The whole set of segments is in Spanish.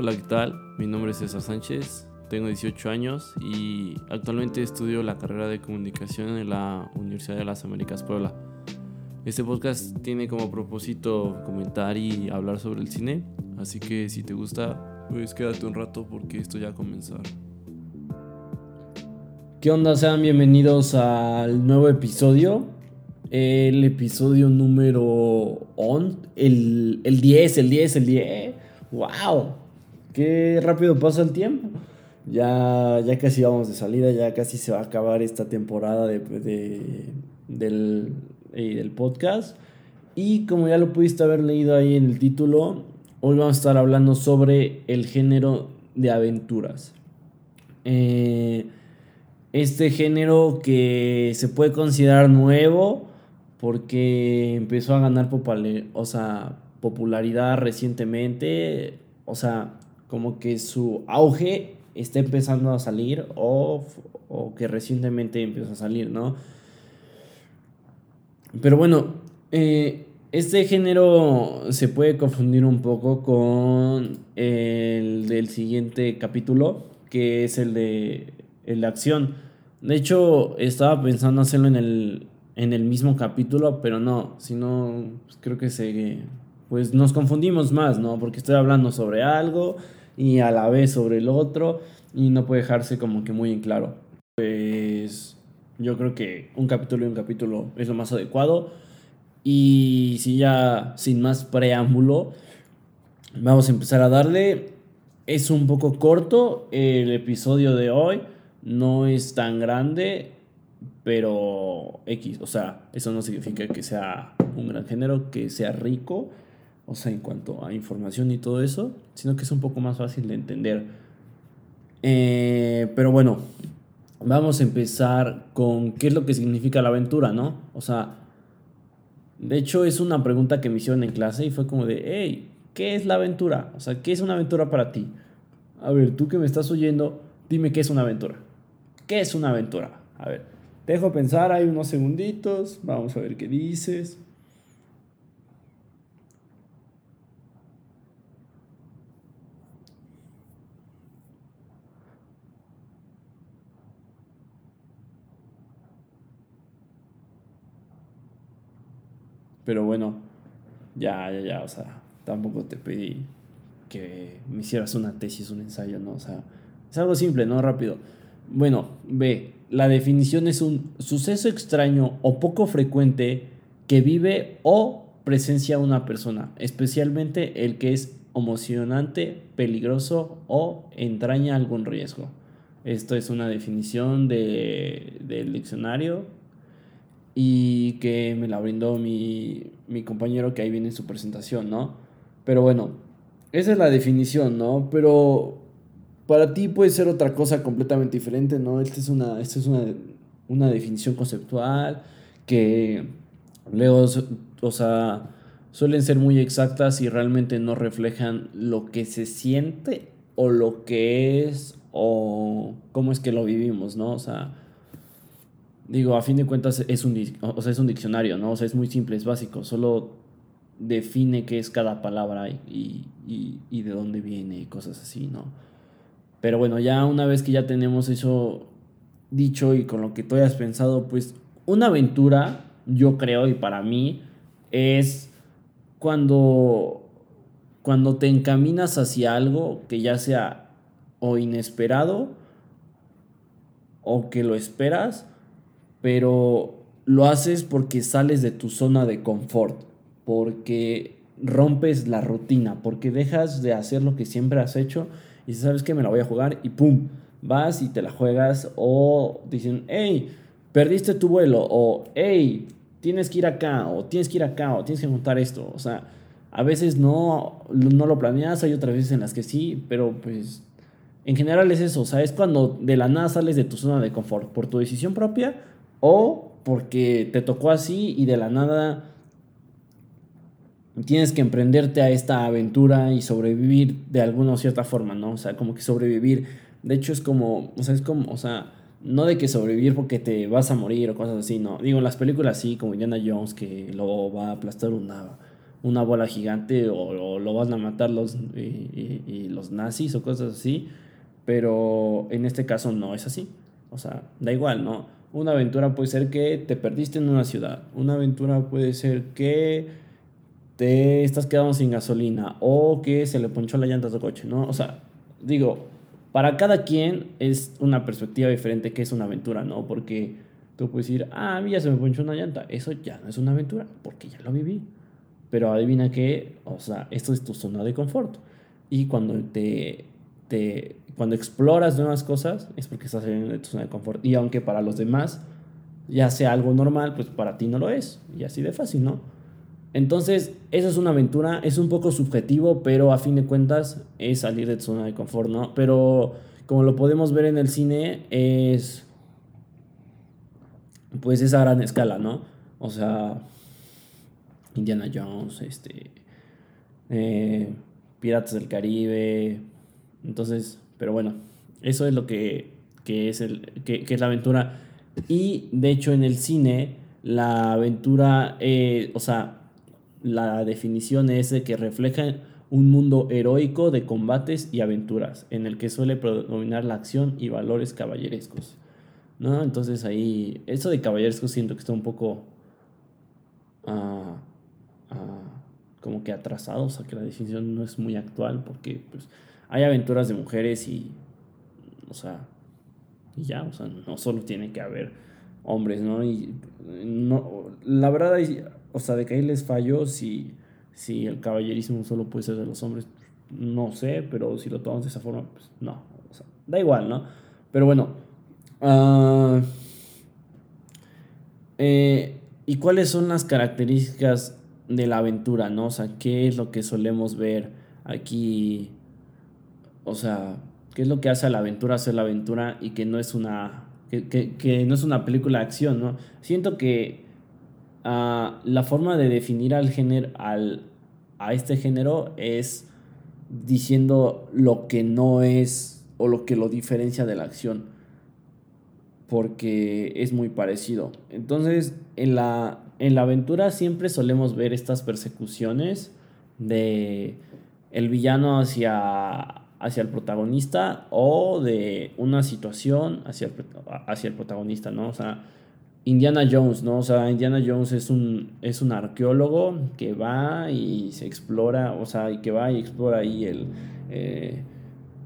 Hola, ¿qué tal? Mi nombre es César Sánchez, tengo 18 años y actualmente estudio la carrera de comunicación en la Universidad de las Américas Puebla. Este podcast tiene como propósito comentar y hablar sobre el cine, así que si te gusta, pues quédate un rato porque esto ya a comenzar. ¿Qué onda? Sean bienvenidos al nuevo episodio. El episodio número 11, el, el 10, el 10, el 10. ¡Wow! Qué rápido pasa el tiempo. Ya, ya casi vamos de salida, ya casi se va a acabar esta temporada de, del, del podcast. Y como ya lo pudiste haber leído ahí en el título, hoy vamos a estar hablando sobre el género de aventuras. Eh, este género que se puede considerar nuevo porque empezó a ganar popularidad recientemente. O sea, como que su auge está empezando a salir o, que recientemente empezó a salir, ¿no? Pero bueno, eh, este género se puede confundir un poco con el del siguiente capítulo, que es el de, el de acción. De hecho, estaba pensando hacerlo en el, en el mismo capítulo, pero no, sino pues, creo que se pues nos confundimos más, ¿no? Porque estoy hablando sobre algo y a la vez sobre el otro y no puede dejarse como que muy en claro. Pues yo creo que un capítulo y un capítulo es lo más adecuado. Y si ya sin más preámbulo, vamos a empezar a darle. Es un poco corto el episodio de hoy, no es tan grande, pero X, o sea, eso no significa que sea un gran género, que sea rico o sea, en cuanto a información y todo eso, sino que es un poco más fácil de entender. Eh, pero bueno, vamos a empezar con qué es lo que significa la aventura, ¿no? O sea, de hecho es una pregunta que me hicieron en clase y fue como de, hey, ¿qué es la aventura? O sea, ¿qué es una aventura para ti? A ver, tú que me estás oyendo, dime qué es una aventura. ¿Qué es una aventura? A ver, dejo pensar, hay unos segunditos, vamos a ver qué dices. Pero bueno, ya, ya, ya, o sea, tampoco te pedí que me hicieras una tesis, un ensayo, ¿no? O sea, es algo simple, ¿no? Rápido. Bueno, ve, la definición es un suceso extraño o poco frecuente que vive o presencia una persona, especialmente el que es emocionante, peligroso o entraña algún riesgo. Esto es una definición de, del diccionario y que me la brindó mi, compañero que ahí viene en su presentación, ¿no? Pero bueno, esa es la definición, ¿no? Pero para ti puede ser otra cosa completamente diferente, ¿no? Esta es una, esta es una, definición conceptual que luego, o sea, suelen ser muy exactas y realmente no reflejan lo que se siente o lo que es o cómo es que lo vivimos, ¿no? O sea, digo, a fin de cuentas es un, o sea, es un diccionario, ¿no? O sea, es muy simple, es básico, solo define qué es cada palabra y, y, de dónde viene y cosas así, ¿no? Pero bueno, ya una vez que ya tenemos eso dicho y con lo que tú hayas pensado, pues una aventura, yo creo, y para mí, es cuando, cuando te encaminas hacia algo que ya sea o inesperado o que lo esperas pero lo haces porque sales de tu zona de confort, porque rompes la rutina, porque dejas de hacer lo que siempre has hecho y sabes que me la voy a jugar y pum, vas y te la juegas o dicen, hey, perdiste tu vuelo o hey, tienes que ir acá o tienes que ir acá o tienes que montar esto, o sea, a veces no, no lo planeas, hay otras veces en las que sí, pero pues en general es eso, o sea, es cuando de la nada sales de tu zona de confort por tu decisión propia o porque te tocó así y de la nada tienes que emprenderte a esta aventura y sobrevivir de alguna o cierta forma, ¿no? O sea, como que sobrevivir. De hecho, es como, o sea, es como, o sea, no de que sobrevivir porque te vas a morir o cosas así, no. Digo, en las películas sí, como Indiana Jones, que lo va a aplastar una, una bola gigante o, lo van a matar los, y, los nazis o cosas así, pero en este caso no es así. O sea, da igual, ¿no? Una aventura puede ser que te perdiste en una ciudad, una aventura puede ser que te estás quedando sin gasolina o que se le ponchó la llanta a tu coche, ¿no? O sea, digo, para cada quien es una perspectiva diferente que es una aventura, ¿no? Porque tú puedes decir, ah, a mí ya se me ponchó una llanta. Eso ya no es una aventura, porque ya lo viví. Pero adivina que, o sea, esto es tu zona de confort. Y cuando te, te cuando exploras nuevas cosas, es porque estás en tu zona de confort. Y aunque para los demás ya sea algo normal, pues para ti no lo es. Y así de fácil, ¿no? Entonces, eso es una aventura, es un poco subjetivo, pero a fin de cuentas es salir de tu zona de confort, ¿no? Pero como lo podemos ver en el cine, es pues esa gran escala, ¿no? O sea, Indiana Jones, este, eh, Piratas del Caribe, entonces, pero bueno, eso es lo que, es, el, que, es la aventura. Y de hecho en el cine, la aventura, eh, o sea, la definición es de que refleja un mundo heroico de combates y aventuras, en el que suele predominar la acción y valores caballerescos. ¿no? Entonces ahí, eso de caballeresco siento que está un poco ah, ah, como que atrasado, o sea que la definición no es muy actual porque pues hay aventuras de mujeres y, o sea, y ya, o sea, no solo tiene que haber hombres, ¿no? Y no, la verdad, o sea, de que ahí les falló si, si el caballerismo solo puede ser de los hombres, no sé, pero si lo tomamos de esa forma, pues no, o sea, da igual, ¿no? Pero bueno, Ah, eh, ¿Y cuáles son las características de la aventura, no? O sea, ¿qué es lo que solemos ver aquí? O sea, ¿qué es lo que hace a la aventura ser la aventura y que no es una, que, no es una película de acción, ¿no? Siento que ah, la forma de definir al género, al, a este género es diciendo lo que no es o lo que lo diferencia de la acción porque es muy parecido. Entonces, en la, en la aventura siempre solemos ver estas persecuciones de el villano hacia, hacia el protagonista o de una situación hacia el, hacia el protagonista, ¿no? O sea, Indiana Jones, ¿no? O sea, Indiana Jones es un, es un arqueólogo que va y se explora, o sea, que va y explora ahí el... Eh,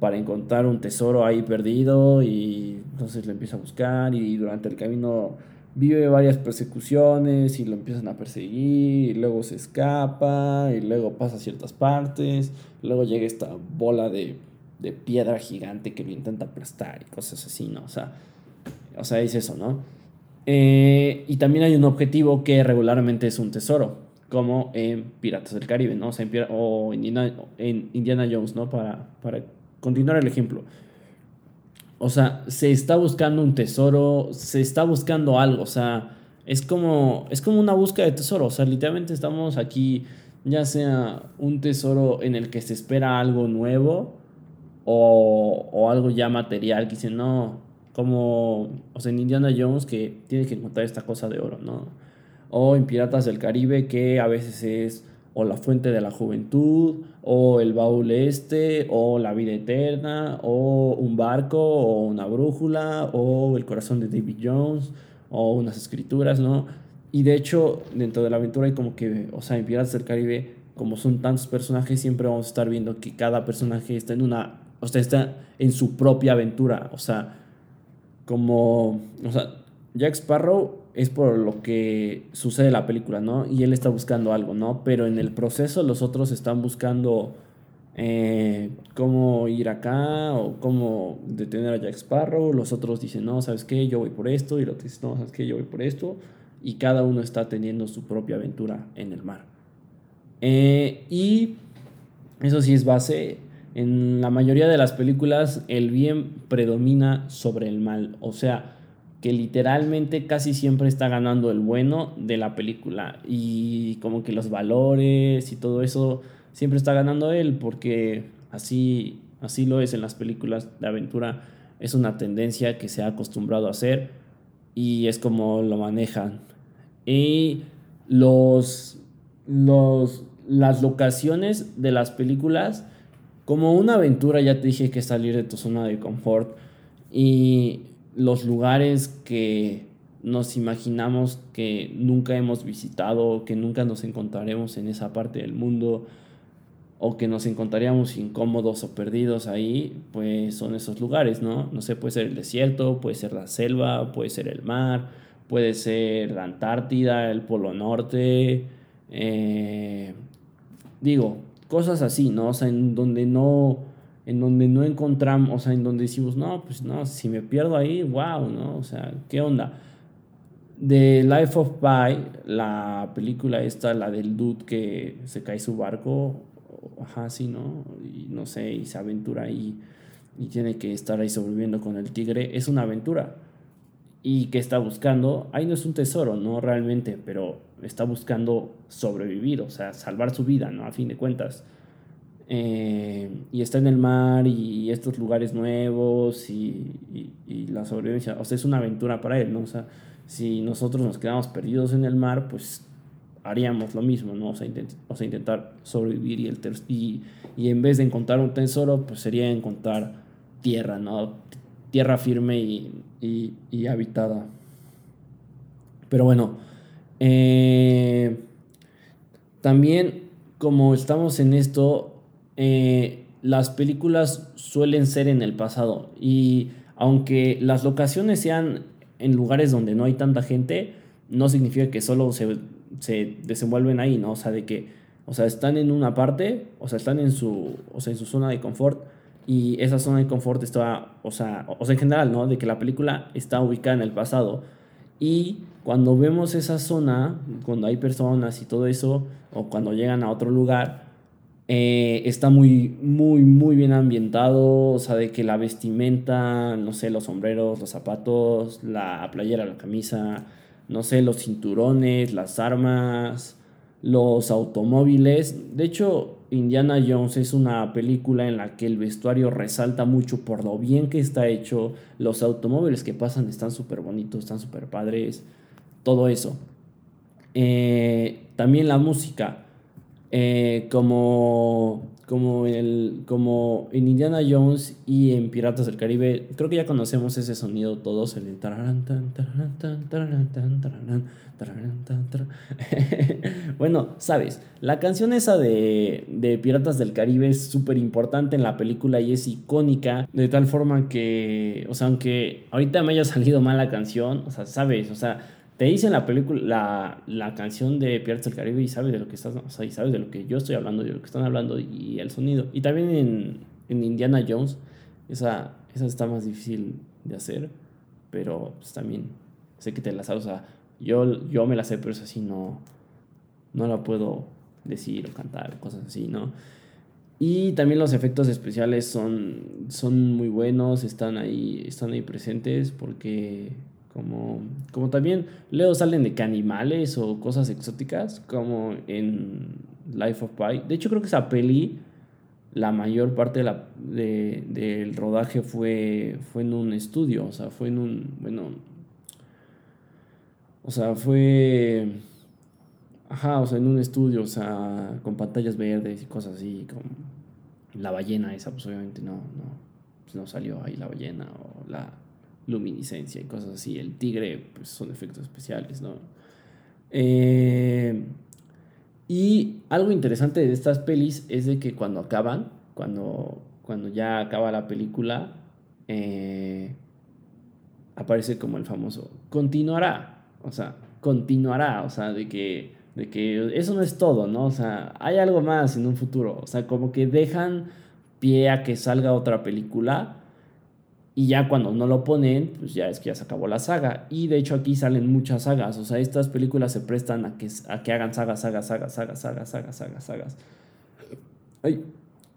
para encontrar un tesoro ahí perdido y entonces lo empieza a buscar y durante el camino vive varias persecuciones y lo empiezan a perseguir y luego se escapa y luego pasa a ciertas partes, luego llega esta bola de, piedra gigante que lo intenta aplastar y cosas así, ¿no? O sea, o sea es eso, ¿no? Eh, y también hay un objetivo que regularmente es un tesoro, como en Piratas del Caribe, ¿no? O, sea, en, o en, Indiana, Jones, ¿no? Para, para continuar el ejemplo. O sea, se está buscando un tesoro, se está buscando algo, o sea, es como, es como una búsqueda de tesoro, o sea, literalmente estamos aquí, ya sea un tesoro en el que se espera algo nuevo o, o algo ya material, que dice, no, como, o sea, en Indiana Jones que tiene que encontrar esta cosa de oro, ¿no? O en Piratas del Caribe que a veces es o la fuente de la juventud, o el baúl este, o la vida eterna, o un barco, o una brújula, o el corazón de David Jones, o unas escrituras, ¿no? Y de hecho, dentro de la aventura hay como que, o sea, en Piratas del Caribe, como son tantos personajes, siempre vamos a estar viendo que cada personaje está en una, o sea, está en su propia aventura, o sea, como, o sea, Jack Sparrow es por lo que sucede la película, ¿no? Y él está buscando algo, ¿no? Pero en el proceso los otros están buscando eh, cómo ir acá o cómo detener a Jack Sparrow. Los otros dicen, no, ¿sabes qué? Yo voy por esto. Y los otro dice, no, ¿sabes qué? Yo voy por esto. Y cada uno está teniendo su propia aventura en el mar. Eh, y eso sí es base. En la mayoría de las películas el bien predomina sobre el mal. O sea, que literalmente casi siempre está ganando el bueno de la película. Y como que los valores y todo eso siempre está ganando él porque así así lo es en las películas de aventura. Es una tendencia que se ha acostumbrado a hacer y es como lo manejan. Y los los las locaciones de las películas, como una aventura, ya te dije que salir de tu zona de confort. Y los lugares que nos imaginamos que nunca hemos visitado, que nunca nos encontraremos en esa parte del mundo o que nos encontraríamos incómodos o perdidos ahí, pues son esos lugares, ¿no? No sé, puede ser el desierto, puede ser la selva, puede ser el mar, puede ser la Antártida, el Polo Norte, eh, digo, cosas así, ¿no? O sea, en donde no, en donde no encontramos, o sea, en donde decimos, no, pues no, si me pierdo ahí, wow, ¿no? O sea, ¿qué onda? De Life of Pi, la película esta, la del dude que se cae su barco, ajá, sí, ¿no? Y no sé, y se aventura ahí y tiene que estar ahí sobreviviendo con el tigre, es una aventura. Y que está buscando, ahí no es un tesoro, ¿no? Realmente, pero está buscando sobrevivir, o sea, salvar su vida, ¿no? A fin de cuentas. Eh, y está en el mar y, estos lugares nuevos y, y, la sobrevivencia, o sea, es una aventura para él, ¿no? O sea, si nosotros nos quedamos perdidos en el mar, pues haríamos lo mismo, ¿no? O sea, intentar sobrevivir y, el y, y, en vez de encontrar un tesoro, pues sería encontrar tierra, ¿no? Tierra firme y, y habitada. Pero bueno, eh, también como estamos en esto, eh, las películas suelen ser en el pasado y aunque las locaciones sean en lugares donde no hay tanta gente, no significa que solo se se desenvuelven ahí, ¿no? O sea, de que, o sea, están en una parte, o sea, están en su, o sea, en su zona de confort y esa zona de confort está, o sea, o sea, en general, ¿no? De que la película está ubicada en el pasado y cuando vemos esa zona, cuando hay personas y todo eso, o cuando llegan a otro lugar, eh, está muy, muy, muy bien ambientado, o sea, de que la vestimenta, no sé, los sombreros, los zapatos, la playera, la camisa, no sé, los cinturones, las armas, los automóviles. De hecho, Indiana Jones es una película en la que el vestuario resalta mucho por lo bien que está hecho. Los automóviles que pasan están súper bonitos, están súper padres. Todo eso. Eh, también la música. Eh, como como, el, como en Indiana Jones y en Piratas del Caribe, creo que ya conocemos ese sonido todos, el bueno, sabes, la canción esa de, de Piratas del Caribe es súper importante en la película y es icónica, de tal forma que, o sea, aunque ahorita me haya salido mal la canción, o sea, sabes, o sea, te dicen la película, la, canción de Piratas del Caribe y sabes de lo que estás, o y sabes de lo que yo estoy hablando, de lo que están hablando y el sonido. Y también en, en Indiana Jones, esa, esa está más difícil de hacer, pero pues también sé que te la sabes, o sea, yo, yo me la sé, pero es así, no, no la puedo decir o cantar, cosas así, ¿no? Y también los efectos especiales son, son muy buenos, están ahí, están ahí presentes porque como, como también luego salen de que animales o cosas exóticas, como en Life of Pi. De hecho, creo que esa peli, la mayor parte de de, del rodaje fue, fue en un estudio, o sea, fue en un, bueno, o sea, fue, ajá, o sea, en un estudio, o sea, con pantallas verdes y cosas así, como la ballena esa, pues obviamente no, no, pues no salió ahí la ballena o la luminiscencia y cosas así. El tigre, pues son efectos especiales, ¿no? Eh, y algo interesante de estas pelis es de que cuando acaban, cuando, cuando ya acaba la película, eh, aparece como el famoso continuará, o sea, continuará, o sea, de que, de que eso no es todo, ¿no? O sea, hay algo más en un futuro, o sea, como que dejan pie a que salga otra película y ya cuando no lo ponen, pues ya es que ya se acabó la saga. Y de hecho aquí salen muchas sagas. O sea, estas películas se prestan a que, a que hagan sagas, sagas, sagas, sagas, sagas, sagas, sagas. Ay.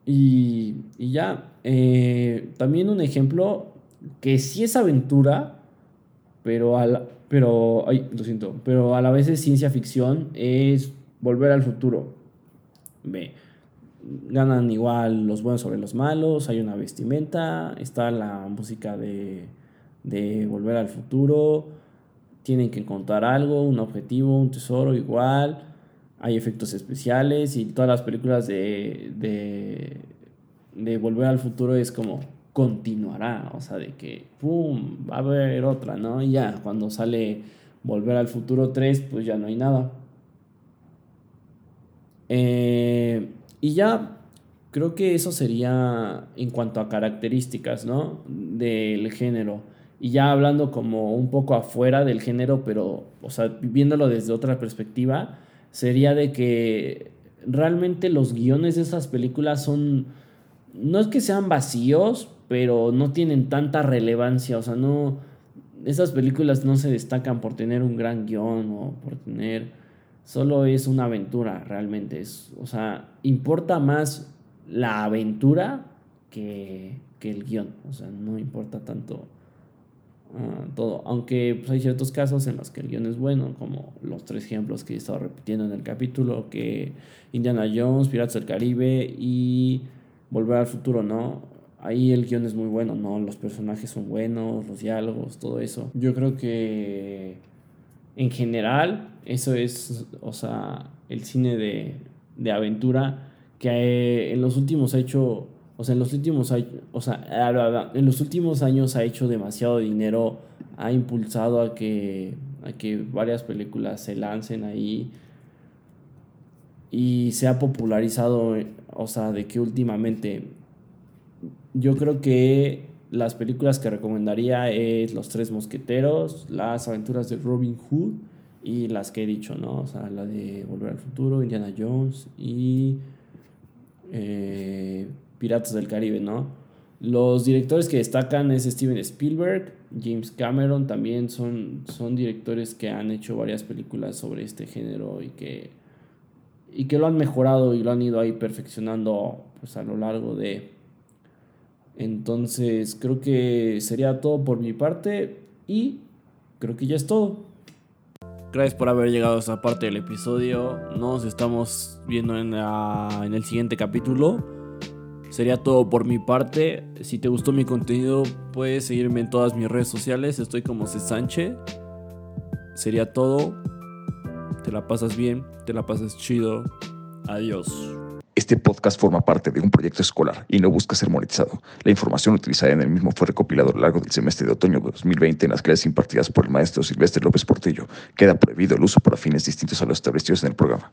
Y, y ya. Eh, también un ejemplo que sí es aventura, pero a la, pero, ay, lo siento, pero a la vez es ciencia ficción, es Volver al futuro. Ve ganan igual los buenos sobre los malos, hay una vestimenta, está la música de, de Volver al Futuro, tienen que encontrar algo, un objetivo, un tesoro igual, hay efectos especiales y todas las películas de, de, de Volver al Futuro es como continuará, o sea, de que, ¡pum!, va a haber otra, ¿no? Y ya, cuando sale Volver al Futuro 3, pues ya no hay nada. Eh, y ya, creo que eso sería en cuanto a características, ¿no? Del género. Y ya hablando como un poco afuera del género, pero, o sea, viéndolo desde otra perspectiva, sería de que realmente los guiones de esas películas son, no es que sean vacíos, pero no tienen tanta relevancia, o sea, no, esas películas no se destacan por tener un gran guion o por tener, solo es una aventura realmente, es, o sea, importa más la aventura que, que el guion, o sea, no importa tanto ah, todo, aunque pues, hay ciertos casos en los que el guion es bueno, como los tres ejemplos que he estado repitiendo en el capítulo, que Indiana Jones, Piratas del Caribe y Volver al Futuro, ¿no? Ahí el guion es muy bueno, ¿no? Los personajes son buenos, los diálogos, todo eso. Yo creo que en general eso es, o sea, el cine de, aventura que en los últimos ha hecho, o sea, en los últimos, o sea, en los últimos años ha hecho demasiado dinero, ha impulsado a que, a que varias películas se lancen ahí y se ha popularizado, o sea, de que últimamente yo creo que las películas que recomendaría es Los Tres Mosqueteros, Las Aventuras de Robin Hood y las que he dicho, ¿no? O sea, la de Volver al Futuro, Indiana Jones y eh, Piratas del Caribe, ¿no? Los directores que destacan es Steven Spielberg, James Cameron, también son, son directores que han hecho varias películas sobre este género y que, y que lo han mejorado y lo han ido ahí perfeccionando pues, a lo largo de, entonces creo que sería todo por mi parte y creo que ya es todo. Gracias por haber llegado a esta parte del episodio. Nos estamos viendo en, en el siguiente capítulo. Sería todo por mi parte. Si te gustó mi contenido, puedes seguirme en todas mis redes sociales. Estoy como C. Sánchez. Sería todo. Te la pasas bien, te la pasas chido. Adiós. Este podcast forma parte de un proyecto escolar y no busca ser monetizado. La información utilizada en el mismo fue recopilada a lo largo del semestre de otoño de 2020 en las clases impartidas por el maestro Silvestre López Portillo. Queda prohibido el uso para fines distintos a los establecidos en el programa.